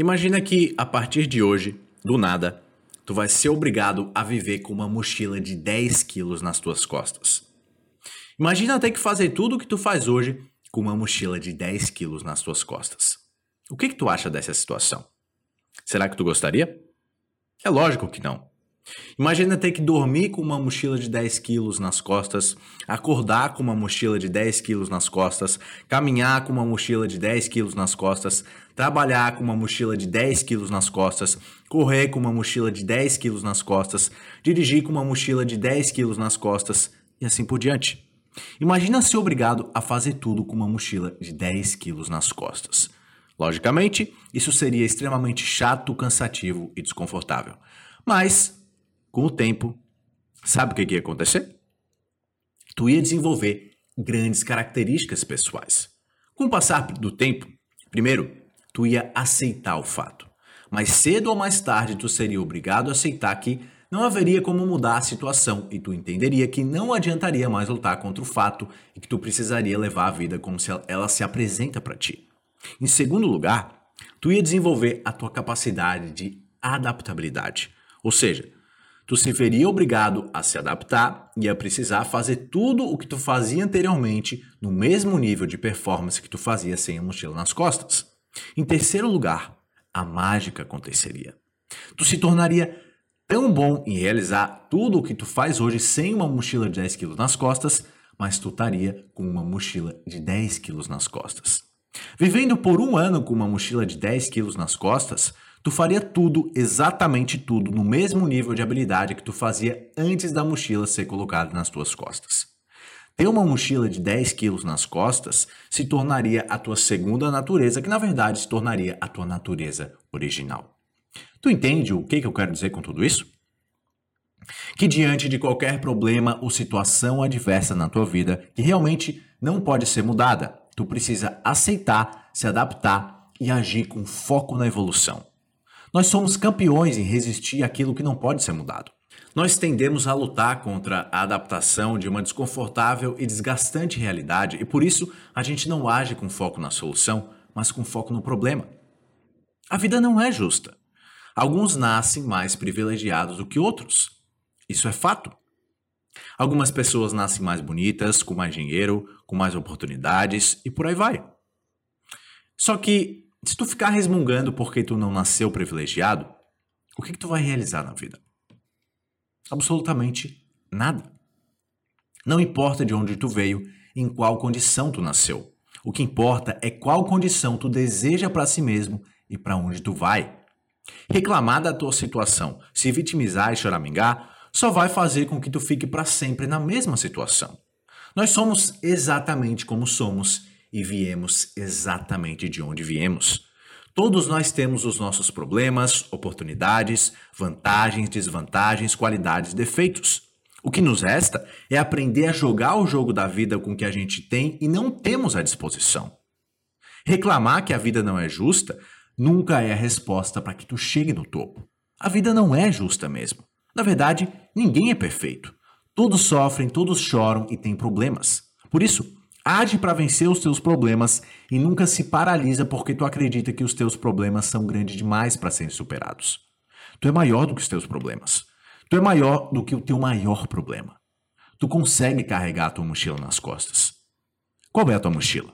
Imagina que a partir de hoje, do nada, tu vai ser obrigado a viver com uma mochila de 10 quilos nas tuas costas. Imagina ter que fazer tudo o que tu faz hoje com uma mochila de 10 quilos nas tuas costas. O que, que tu acha dessa situação? Será que tu gostaria? É lógico que não. Imagina ter que dormir com uma mochila de 10 quilos nas costas, acordar com uma mochila de 10 quilos nas costas, caminhar com uma mochila de 10 quilos nas costas, trabalhar com uma mochila de 10 quilos nas costas, correr com uma mochila de 10 quilos nas costas, dirigir com uma mochila de 10 quilos nas costas e assim por diante. Imagina ser obrigado a fazer tudo com uma mochila de 10 quilos nas costas. Logicamente, isso seria extremamente chato, cansativo e desconfortável. Mas com o tempo, sabe o que, ia acontecer? Tu ia desenvolver grandes características pessoais. Com o passar do tempo, primeiro, tu ia aceitar o fato. Mas cedo ou mais tarde tu seria obrigado a aceitar que não haveria como mudar a situação e tu entenderia que não adiantaria mais lutar contra o fato e que tu precisaria levar a vida como se ela se apresenta para ti. Em segundo lugar, tu ia desenvolver a tua capacidade de adaptabilidade. Ou seja, tu se veria obrigado a se adaptar e a precisar fazer tudo o que tu fazia anteriormente no mesmo nível de performance que tu fazia sem a mochila nas costas. Em terceiro lugar, a mágica aconteceria. Tu se tornaria tão bom em realizar tudo o que tu faz hoje sem uma mochila de 10 quilos nas costas, mas tu estaria com uma mochila de 10 quilos nas costas. Vivendo por um ano com uma mochila de 10 quilos nas costas, tu faria tudo, exatamente tudo, no mesmo nível de habilidade que tu fazia antes da mochila ser colocada nas tuas costas. Ter uma mochila de 10 quilos nas costas se tornaria a tua segunda natureza, que na verdade se tornaria a tua natureza original. Tu entende o que, que eu quero dizer com tudo isso? Que diante de qualquer problema ou situação adversa na tua vida que realmente não pode ser mudada, tu precisa aceitar, se adaptar e agir com foco na evolução. Nós somos campeões em resistir àquilo que não pode ser mudado. Nós tendemos a lutar contra a adaptação de uma desconfortável e desgastante realidade e por isso a gente não age com foco na solução, mas com foco no problema. A vida não é justa. Alguns nascem mais privilegiados do que outros. Isso é fato. Algumas pessoas nascem mais bonitas, com mais dinheiro, com mais oportunidades e por aí vai. Só que se tu ficar resmungando porque tu não nasceu privilegiado, o que, que tu vai realizar na vida? Absolutamente nada. Não importa de onde tu veio, em qual condição tu nasceu. O que importa é qual condição tu deseja para si mesmo e para onde tu vai. Reclamar da tua situação, se vitimizar e choramingar, só vai fazer com que tu fique para sempre na mesma situação. Nós somos exatamente como somos e viemos exatamente de onde viemos. Todos nós temos os nossos problemas, oportunidades, vantagens, desvantagens, qualidades, defeitos. O que nos resta é aprender a jogar o jogo da vida com o que a gente tem e não temos à disposição. Reclamar que a vida não é justa nunca é a resposta para que tu chegue no topo. A vida não é justa mesmo. Na verdade, ninguém é perfeito. Todos sofrem, todos choram e têm problemas. Por isso, Age para vencer os teus problemas e nunca se paralisa porque tu acredita que os teus problemas são grandes demais para serem superados. Tu é maior do que os teus problemas. Tu é maior do que o teu maior problema. Tu consegue carregar a tua mochila nas costas. Qual é a tua mochila?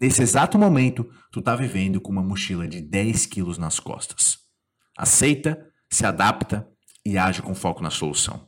Nesse exato momento, tu está vivendo com uma mochila de 10 quilos nas costas. Aceita, se adapta e age com foco na solução.